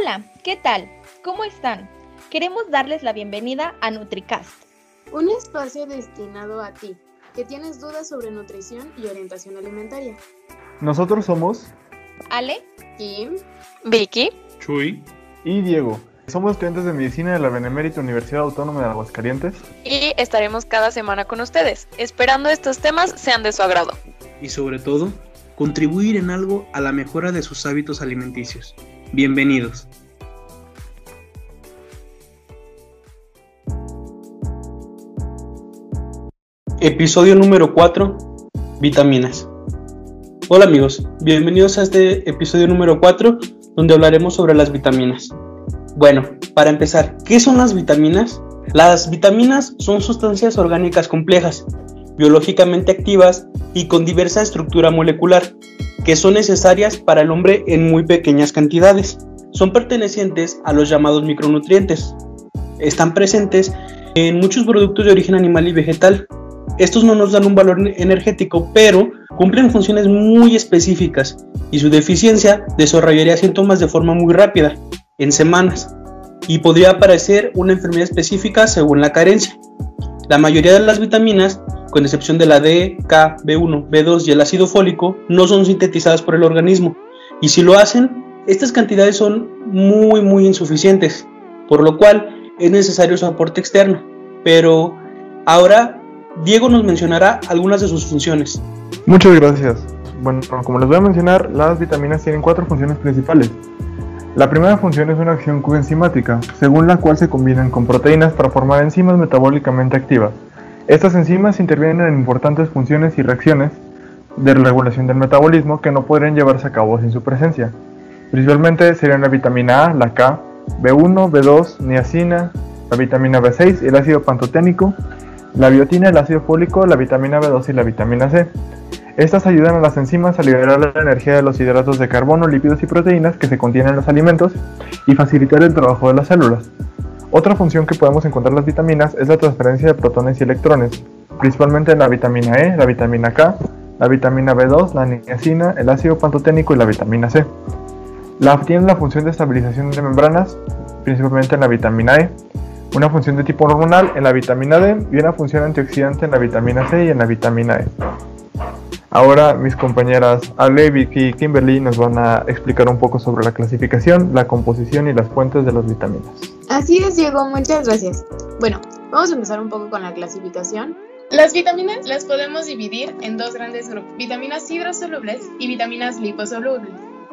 Hola, ¿qué tal? ¿Cómo están? Queremos darles la bienvenida a NutriCast. Un espacio destinado a ti, que tienes dudas sobre nutrición y orientación alimentaria. Nosotros somos Ale, Kim, Vicky, Chuy y Diego. Somos estudiantes de medicina de la Benemérita Universidad Autónoma de Aguascalientes. y estaremos cada semana con ustedes, esperando estos temas sean de su agrado. y sobre todo, contribuir en algo a la mejora de sus hábitos alimenticios. Bienvenidos. Episodio número 4. Vitaminas. Hola amigos, bienvenidos a este episodio número 4 donde hablaremos sobre las vitaminas. Bueno, para empezar, ¿qué son las vitaminas? Las vitaminas son sustancias orgánicas complejas, biológicamente activas y con diversa estructura molecular, que son necesarias para el hombre en muy pequeñas cantidades. Son pertenecientes a los llamados micronutrientes. Están presentes en muchos productos de origen animal y vegetal. Estos no nos dan un valor energético, pero cumplen funciones muy específicas y su deficiencia desarrollaría síntomas de forma muy rápida, en semanas, y podría aparecer una enfermedad específica según la carencia. La mayoría de las vitaminas, con excepción de la D, K, B1, B2 y el ácido fólico, no son sintetizadas por el organismo, y si lo hacen, estas cantidades son muy muy insuficientes, por lo cual es necesario su aporte externo. Pero ahora Diego nos mencionará algunas de sus funciones. Muchas gracias. Bueno, como les voy a mencionar, las vitaminas tienen cuatro funciones principales. La primera función es una acción coenzimática, según la cual se combinan con proteínas para formar enzimas metabólicamente activas. Estas enzimas intervienen en importantes funciones y reacciones de regulación del metabolismo que no podrían llevarse a cabo sin su presencia. Principalmente serían la vitamina A, la K, B1, B2, niacina, la vitamina B6 y el ácido pantoténico, la biotina, el ácido fólico, la vitamina B2 y la vitamina C. Estas ayudan a las enzimas a liberar la energía de los hidratos de carbono, lípidos y proteínas que se contienen en los alimentos y facilitar el trabajo de las células. Otra función que podemos encontrar en las vitaminas es la transferencia de protones y electrones, principalmente en la vitamina E, la vitamina K, la vitamina B2, la niacina, el ácido pantoténico y la vitamina C. La tienen la función de estabilización de membranas, principalmente en la vitamina E, una función de tipo hormonal en la vitamina D y una función antioxidante en la vitamina C y en la vitamina E. Ahora mis compañeras Ale, Vicky y Kimberly nos van a explicar un poco sobre la clasificación, la composición y las fuentes de las vitaminas. Así es, Diego, muchas gracias. Bueno, vamos a empezar un poco con la clasificación. Las vitaminas las podemos dividir en dos grandes grupos, vitaminas hidrosolubles y vitaminas liposolubles.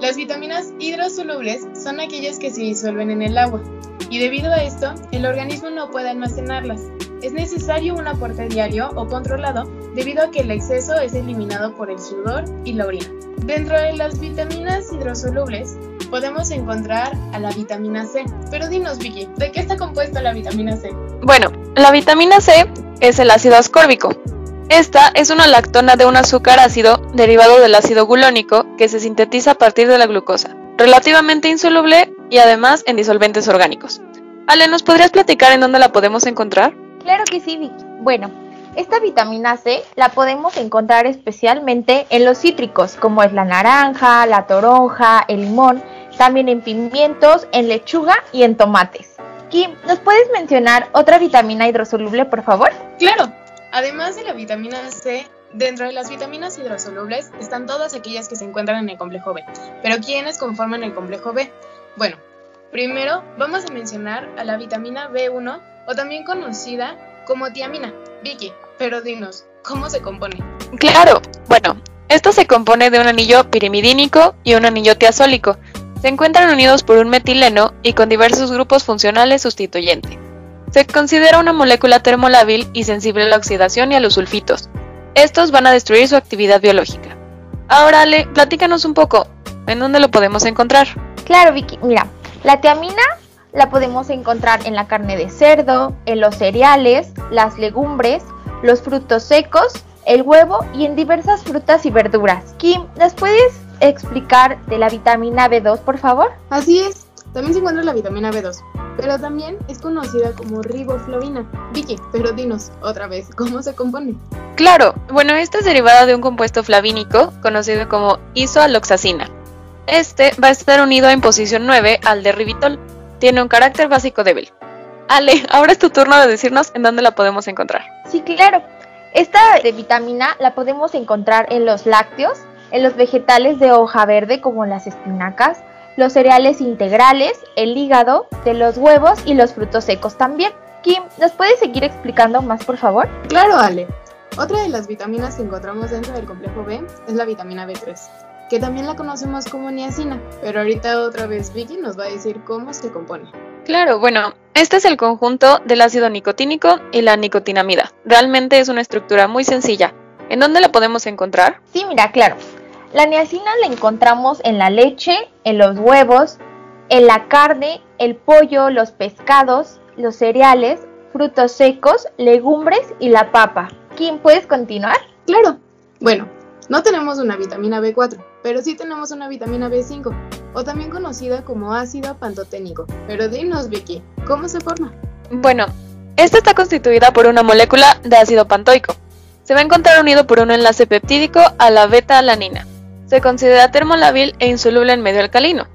Las vitaminas hidrosolubles son aquellas que se disuelven en el agua y debido a esto el organismo no puede almacenarlas. Es necesario un aporte diario o controlado debido a que el exceso es eliminado por el sudor y la orina. Dentro de las vitaminas hidrosolubles podemos encontrar a la vitamina C. Pero dinos Vicky, ¿de qué está compuesta la vitamina C? Bueno, la vitamina C es el ácido ascórbico. Esta es una lactona de un azúcar ácido derivado del ácido gulónico que se sintetiza a partir de la glucosa, relativamente insoluble y además en disolventes orgánicos. Ale, ¿nos podrías platicar en dónde la podemos encontrar? Claro que sí, Vicky. Bueno, esta vitamina C la podemos encontrar especialmente en los cítricos, como es la naranja, la toronja, el limón, también en pimientos, en lechuga y en tomates. Kim, ¿nos puedes mencionar otra vitamina hidrosoluble, por favor? Claro, además de la vitamina C, dentro de las vitaminas hidrosolubles están todas aquellas que se encuentran en el complejo B. Pero ¿quiénes conforman el complejo B? Bueno, primero vamos a mencionar a la vitamina B1 o también conocida como tiamina. Vicky, pero dinos, ¿cómo se compone? Claro, bueno, esto se compone de un anillo pirimidínico y un anillo tiazólico. Se encuentran unidos por un metileno y con diversos grupos funcionales sustituyentes. Se considera una molécula termolábil y sensible a la oxidación y a los sulfitos. Estos van a destruir su actividad biológica. Ahora, Ale, platícanos un poco. ¿En dónde lo podemos encontrar? Claro, Vicky. Mira, la tiamina la podemos encontrar en la carne de cerdo, en los cereales, las legumbres, los frutos secos, el huevo y en diversas frutas y verduras. Kim, ¿nos puedes explicar de la vitamina B2, por favor? Así es, también se encuentra la vitamina B2, pero también es conocida como riboflavina. Vicky, pero dinos otra vez, ¿cómo se compone? Claro, bueno, esta es derivada de un compuesto flavínico conocido como isoaloxacina. Este va a estar unido en posición 9 al de Ribitol. Tiene un carácter básico débil. Ale, ahora es tu turno de decirnos en dónde la podemos encontrar. Sí, claro. Esta de vitamina la podemos encontrar en los lácteos, en los vegetales de hoja verde como las espinacas, los cereales integrales, el hígado, de los huevos y los frutos secos también. Kim, ¿nos puedes seguir explicando más, por favor? Claro, Ale. Otra de las vitaminas que encontramos dentro del complejo B es la vitamina B3, que también la conocemos como niacina, pero ahorita otra vez Vicky nos va a decir cómo se compone. Claro, bueno, este es el conjunto del ácido nicotínico y la nicotinamida. Realmente es una estructura muy sencilla. ¿En dónde la podemos encontrar? Sí, mira, claro. La niacina la encontramos en la leche, en los huevos, en la carne, el pollo, los pescados, los cereales, frutos secos, legumbres y la papa. Kim, ¿puedes continuar? Claro. Bueno, no tenemos una vitamina B4, pero sí tenemos una vitamina B5, o también conocida como ácido pantoténico. Pero dinos, Vicky, ¿cómo se forma? Bueno, esta está constituida por una molécula de ácido pantoico. Se va a encontrar unido por un enlace peptídico a la beta-alanina. Se considera termolábil e insoluble en medio alcalino.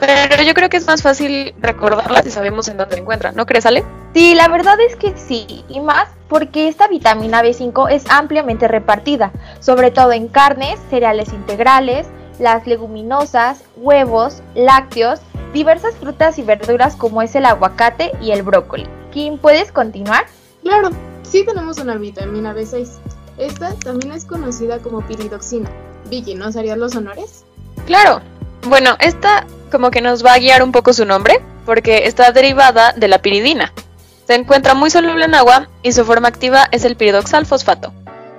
Pero yo creo que es más fácil recordarla si sabemos en dónde se encuentra, ¿no crees, Ale? Sí, la verdad es que sí, y más porque esta vitamina B5 es ampliamente repartida, sobre todo en carnes, cereales integrales, las leguminosas, huevos, lácteos, diversas frutas y verduras como es el aguacate y el brócoli. Kim, ¿puedes continuar? Claro, sí tenemos una vitamina B6. Esta también es conocida como piridoxina. Vicky, ¿nos harías los honores? Claro. Bueno, esta como que nos va a guiar un poco su nombre, porque está derivada de la piridina. Se encuentra muy soluble en agua y su forma activa es el piridoxal fosfato.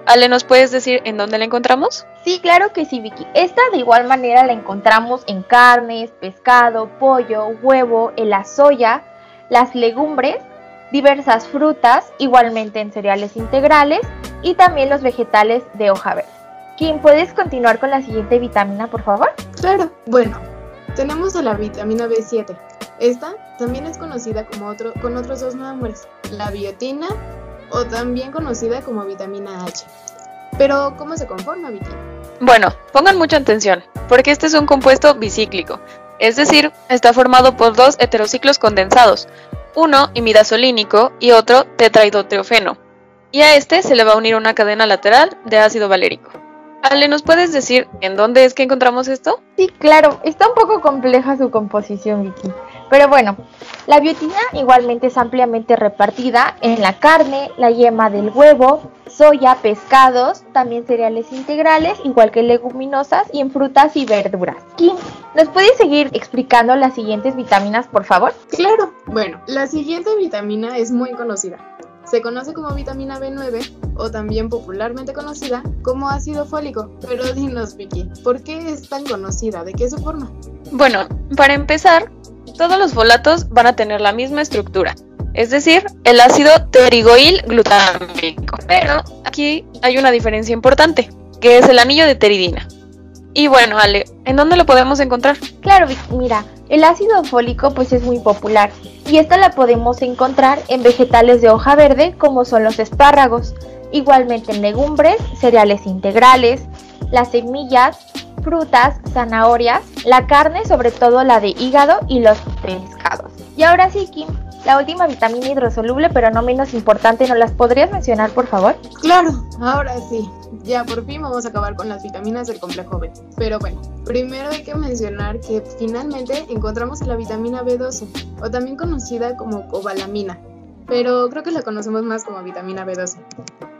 Ale, ¿nos puedes decir en dónde la encontramos? Sí, claro que sí, Vicky. Esta de igual manera la encontramos en carnes, pescado, pollo, huevo, en la soya, las legumbres, diversas frutas, igualmente en cereales integrales y también los vegetales de hoja verde. Kim, ¿puedes continuar con la siguiente vitamina, por favor? Claro. Bueno, tenemos a la vitamina B7. Esta también es conocida como otro, con otros dos nombres, la biotina o también conocida como vitamina H. Pero, ¿cómo se conforma, Vicky? Bueno, pongan mucha atención, porque este es un compuesto bicíclico, es decir, está formado por dos heterociclos condensados, uno imidazolínico y otro tetrahidroteofeno, y a este se le va a unir una cadena lateral de ácido valérico. Ale, ¿nos puedes decir en dónde es que encontramos esto? Sí, claro, está un poco compleja su composición, Vicky. Pero bueno, la biotina igualmente es ampliamente repartida en la carne, la yema del huevo, soya, pescados, también cereales integrales, igual que leguminosas y en frutas y verduras. Kim, ¿nos puedes seguir explicando las siguientes vitaminas, por favor? Claro. Bueno, la siguiente vitamina es muy conocida. Se conoce como vitamina B9 o también popularmente conocida como ácido fólico. Pero dinos, Vicky, ¿por qué es tan conocida? ¿De qué se forma? Bueno, para empezar, todos los folatos van a tener la misma estructura, es decir, el ácido pterigoil glutámico. Pero aquí hay una diferencia importante, que es el anillo de teridina. Y bueno, Ale, ¿en dónde lo podemos encontrar? Claro, mira, el ácido fólico pues es muy popular y esta la podemos encontrar en vegetales de hoja verde como son los espárragos, igualmente en legumbres, cereales integrales, las semillas, frutas, zanahorias, la carne, sobre todo la de hígado y los pescados. Y ahora sí, Kim, la última vitamina hidrosoluble, pero no menos importante, ¿nos las podrías mencionar, por favor? Claro, ahora sí. Ya por fin vamos a acabar con las vitaminas del complejo B. Pero bueno, primero hay que mencionar que finalmente encontramos la vitamina B12, o también conocida como cobalamina, pero creo que la conocemos más como vitamina B12.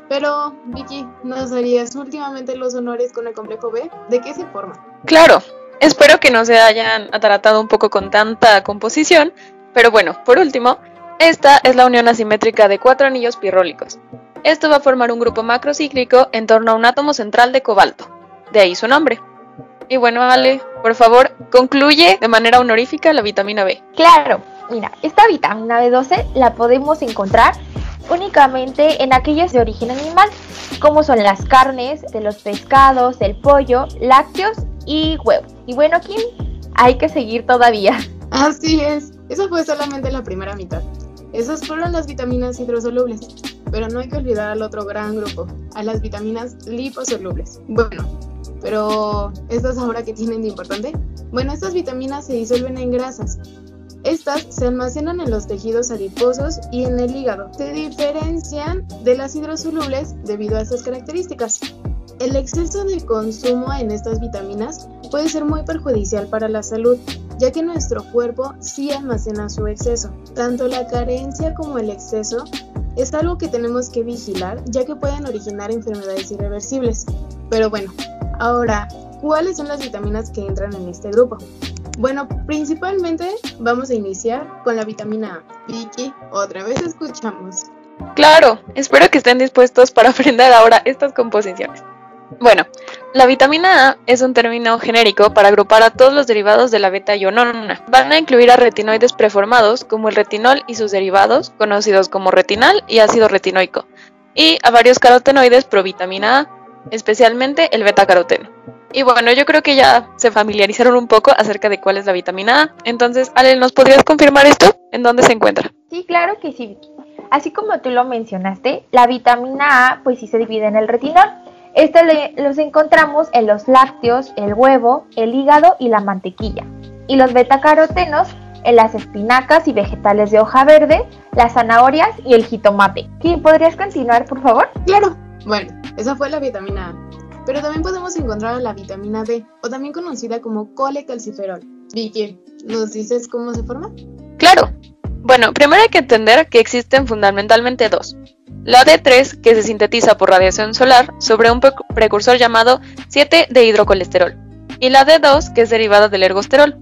Pero, Vicky, ¿nos darías últimamente los honores con el complejo B? ¿De qué se forma? Claro, espero que no se hayan ataratado un poco con tanta composición, pero bueno, por último, esta es la unión asimétrica de cuatro anillos pirrólicos. Esto va a formar un grupo macrocíclico en torno a un átomo central de cobalto, de ahí su nombre. Y bueno, Ale, por favor, concluye de manera honorífica la vitamina B. Claro, mira, esta vitamina B12 la podemos encontrar únicamente en aquellas de origen animal, como son las carnes, de los pescados, el pollo, lácteos y huevos. Y bueno, Kim, hay que seguir todavía. Así es, esa fue solamente la primera mitad. Esas fueron las vitaminas hidrosolubles, pero no hay que olvidar al otro gran grupo, a las vitaminas liposolubles. Bueno, Pero, ¿estas ahora qué tienen de importante? Bueno, estas vitaminas se disuelven en grasas. Estas se almacenan en los tejidos adiposos y en el hígado. Se diferencian de las hidrosolubles debido a estas características. El exceso de consumo en estas vitaminas puede ser muy perjudicial para la salud, ya que nuestro cuerpo sí almacena su exceso. Tanto la carencia como el exceso es algo que tenemos que vigilar, ya que pueden originar enfermedades irreversibles. Pero bueno, ahora, ¿cuáles son las vitaminas que entran en este grupo? Bueno, principalmente vamos a iniciar con la vitamina A. Vicky, otra vez escuchamos. Claro, espero que estén dispuestos para aprender ahora estas composiciones. Bueno, la vitamina A es un término genérico para agrupar a todos los derivados de la beta-ionona. Van a incluir a retinoides preformados como el retinol y sus derivados, conocidos como retinal y ácido retinoico, y a varios carotenoides provitamina A, especialmente el beta-caroteno. Y bueno, yo creo que ya se familiarizaron un poco acerca de cuál es la vitamina A. Entonces, Ale, ¿nos podrías confirmar esto? ¿En dónde se encuentra? Sí, claro que sí, Así como tú lo mencionaste, la vitamina A pues sí se divide en el retinol. Este los encontramos en los lácteos, el huevo, el hígado y la mantequilla. Y los betacarotenos en las espinacas y vegetales de hoja verde, las zanahorias y el jitomate. ¿Quién podrías continuar, por favor? Claro. Bueno, esa fue la vitamina A. Pero también podemos encontrar la vitamina D, o también conocida como colecalciferol. Vicky, ¿nos dices cómo se forma? Claro. Bueno, primero hay que entender que existen fundamentalmente dos. La D3, que se sintetiza por radiación solar sobre un precursor llamado 7 hidrocolesterol, y la D2, que es derivada del ergosterol.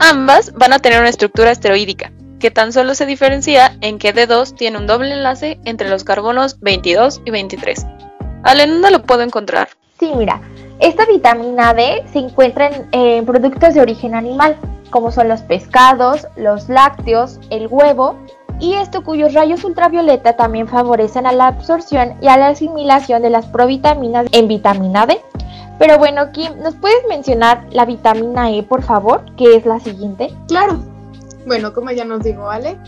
Ambas van a tener una estructura esteroídica, que tan solo se diferencia en que D2 tiene un doble enlace entre los carbonos 22 y 23. Ale, ¿dónde lo puedo encontrar? Sí, mira, esta vitamina D se encuentra en, productos de origen animal, como son los pescados, los lácteos, el huevo, y esto cuyos rayos ultravioleta también favorecen a la absorción y a la asimilación de las provitaminas en vitamina D. Pero bueno, Kim, ¿nos puedes mencionar la vitamina E, por favor, que es la siguiente? Claro. Bueno, como ya nos dijo Ale,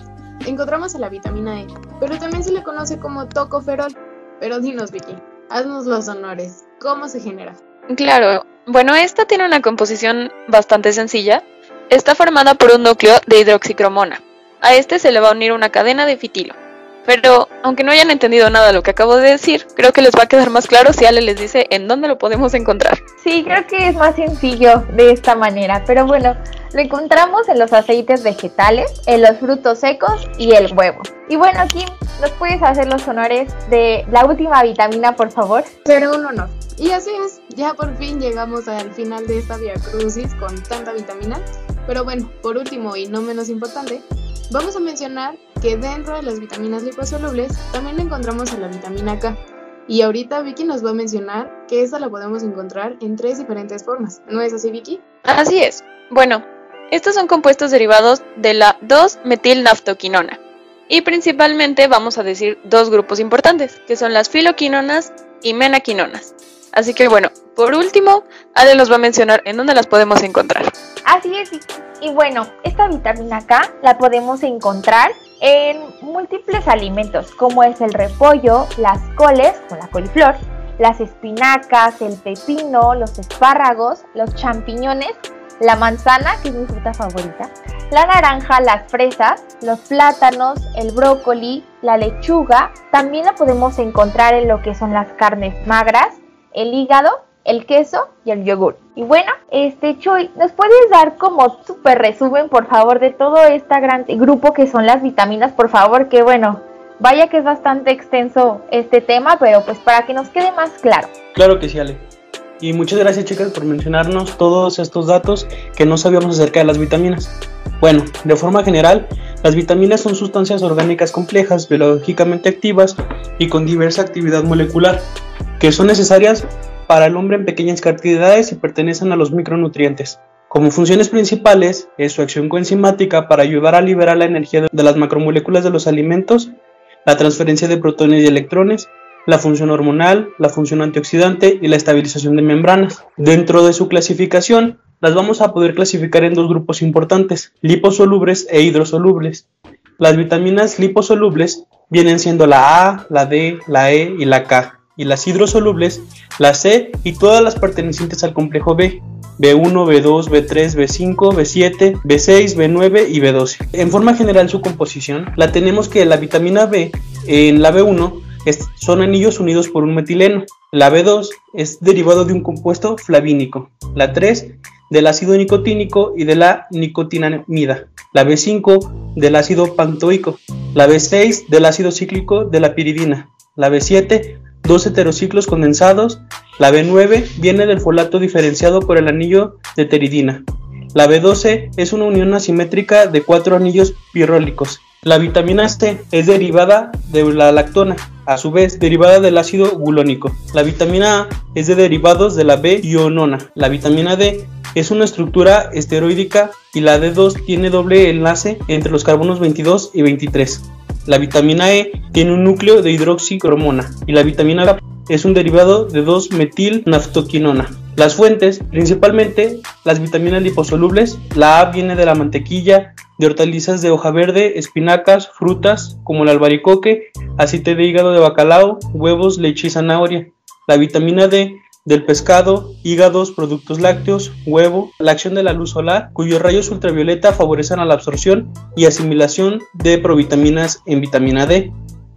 encontramos a la vitamina E, pero también se le conoce como tocoferol. Pero dinos, Vicky, haznos los honores. ¿Cómo se genera? Claro. Bueno, esta tiene una composición bastante sencilla. Está formada por un núcleo de hidroxicromona. A este se le va a unir una cadena de fitilo. Pero, aunque no hayan entendido nada de lo que acabo de decir, creo que les va a quedar más claro si Ale les dice en dónde lo podemos encontrar. Sí, creo que es más sencillo de esta manera, pero bueno, lo encontramos en los aceites vegetales, en los frutos secos y el huevo. Y bueno, Kim, ¿nos puedes hacer los honores de la última vitamina, por favor? Será un honor. Y así es, ya por fin llegamos al final de esta Via Crucis con tanta vitamina. Pero bueno, por último y no menos importante, vamos a mencionar que dentro de las vitaminas liposolubles también encontramos a la vitamina K. Y ahorita Vicky nos va a mencionar que esta la podemos encontrar en tres diferentes formas. ¿No es así, Vicky? Así es. Bueno, estos son compuestos derivados de la 2-metilnaftoquinona. Y principalmente vamos a decir dos grupos importantes, que son las filoquinonas y menaquinonas. Así que bueno, por último, Ale nos va a mencionar en dónde las podemos encontrar. Así es, y bueno, esta vitamina K la podemos encontrar en múltiples alimentos, como es el repollo, las coles, con la coliflor, las espinacas, el pepino, los espárragos, los champiñones, la manzana, que es mi fruta favorita, la naranja, las fresas, los plátanos, el brócoli, la lechuga. También la podemos encontrar en lo que son las carnes magras, el hígado, el queso y el yogur. Y bueno, este Choy, ¿nos puedes dar como súper resumen, por favor, de todo este gran grupo que son las vitaminas, por favor? Que bueno, vaya que es bastante extenso este tema, pero pues para que nos quede más claro. Claro que sí, Ale. Y muchas gracias, chicas, por mencionarnos todos estos datos que no sabíamos acerca de las vitaminas. Bueno, de forma general, las vitaminas son sustancias orgánicas complejas, biológicamente activas y con diversa actividad molecular, que son necesarias para el hombre en pequeñas cantidades y pertenecen a los micronutrientes. Como funciones principales es su acción coenzimática para ayudar a liberar la energía de las macromoléculas de los alimentos, la transferencia de protones y electrones, la función hormonal, la función antioxidante y la estabilización de membranas. Dentro de su clasificación, las vamos a poder clasificar en dos grupos importantes, liposolubles e hidrosolubles. Las vitaminas liposolubles vienen siendo la A, la D, la E y la K y las hidrosolubles, la C y todas las pertenecientes al complejo B, B1, B2, B3, B5, B7, B6, B9 y B12. En forma general su composición la tenemos que la vitamina B en la B1 son anillos unidos por un metileno, la B2 es derivado de un compuesto flavínico, la 3 del ácido nicotínico y de la nicotinamida, la B5 del ácido pantoico, la B6 del ácido cíclico de la piridina, la B7 dos heterociclos condensados, la B9 viene del folato diferenciado por el anillo de teridina, la B12 es una unión asimétrica de cuatro anillos pirólicos. La vitamina C es derivada de la lactona, a su vez derivada del ácido gulónico. La vitamina A es de derivados de la B-ionona. La vitamina D es una estructura esteroídica y la D2 tiene doble enlace entre los carbonos 22 y 23. La vitamina E tiene un núcleo de hidroxicromona y la vitamina K es un derivado de 2-metil-naftoquinona. Las fuentes, principalmente las vitaminas liposolubles, la A viene de la mantequilla, de hortalizas de hoja verde, espinacas, frutas como el albaricoque, aceite de hígado de bacalao, huevos, leche y zanahoria. La vitamina D del pescado, hígados, productos lácteos, huevo, la acción de la luz solar, cuyos rayos ultravioleta favorecen la absorción y asimilación de provitaminas en vitamina D.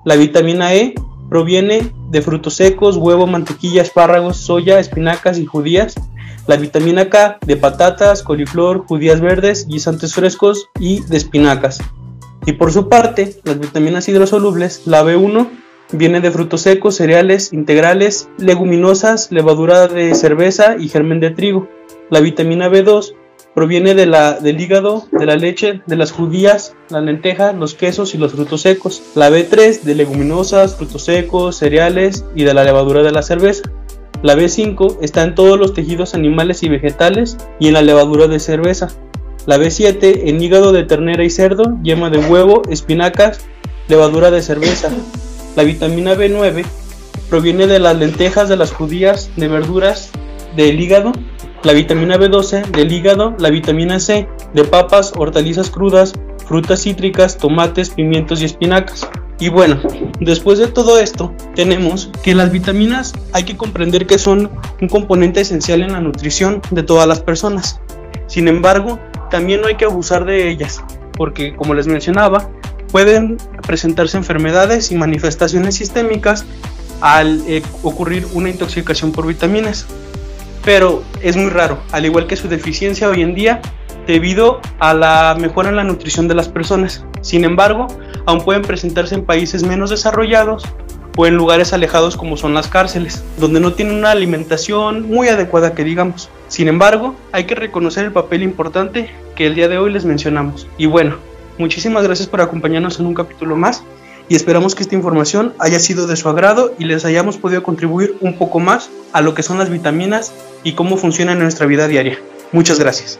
La vitamina E proviene de frutos secos, huevo, mantequilla, espárragos, soya, espinacas y judías. La vitamina K de patatas, coliflor, judías verdes, guisantes frescos y de espinacas. Y por su parte, las vitaminas hidrosolubles, la B1 Viene de frutos secos, cereales integrales, leguminosas, levadura de cerveza y germen de trigo. La vitamina B2 proviene de la, del hígado, de la leche, de las judías, la lenteja, los quesos y los frutos secos. La B3 de leguminosas, frutos secos, cereales y de la levadura de la cerveza. La B5 está en todos los tejidos animales y vegetales y en la levadura de cerveza. La B7 en hígado de ternera y cerdo, yema de huevo, espinacas, levadura de cerveza. La vitamina B9 proviene de las lentejas, de las judías, de verduras, del hígado. La vitamina B12 del hígado, la vitamina C de papas, hortalizas crudas, frutas cítricas, tomates, pimientos y espinacas. Y bueno, después de todo esto, tenemos que las vitaminas hay que comprender que son un componente esencial en la nutrición de todas las personas. Sin embargo, también no hay que abusar de ellas, porque como les mencionaba, pueden presentarse enfermedades y manifestaciones sistémicas al eh, ocurrir una intoxicación por vitaminas. Pero es muy raro, al igual que su deficiencia hoy en día, debido a la mejora en la nutrición de las personas. Sin embargo, aún pueden presentarse en países menos desarrollados o en lugares alejados como son las cárceles, donde no tienen una alimentación muy adecuada que digamos. Sin embargo, hay que reconocer el papel importante que el día de hoy les mencionamos. Y bueno, Muchísimas gracias por acompañarnos en un capítulo más y esperamos que esta información haya sido de su agrado y les hayamos podido contribuir un poco más a lo que son las vitaminas y cómo funcionan en nuestra vida diaria. Muchas gracias.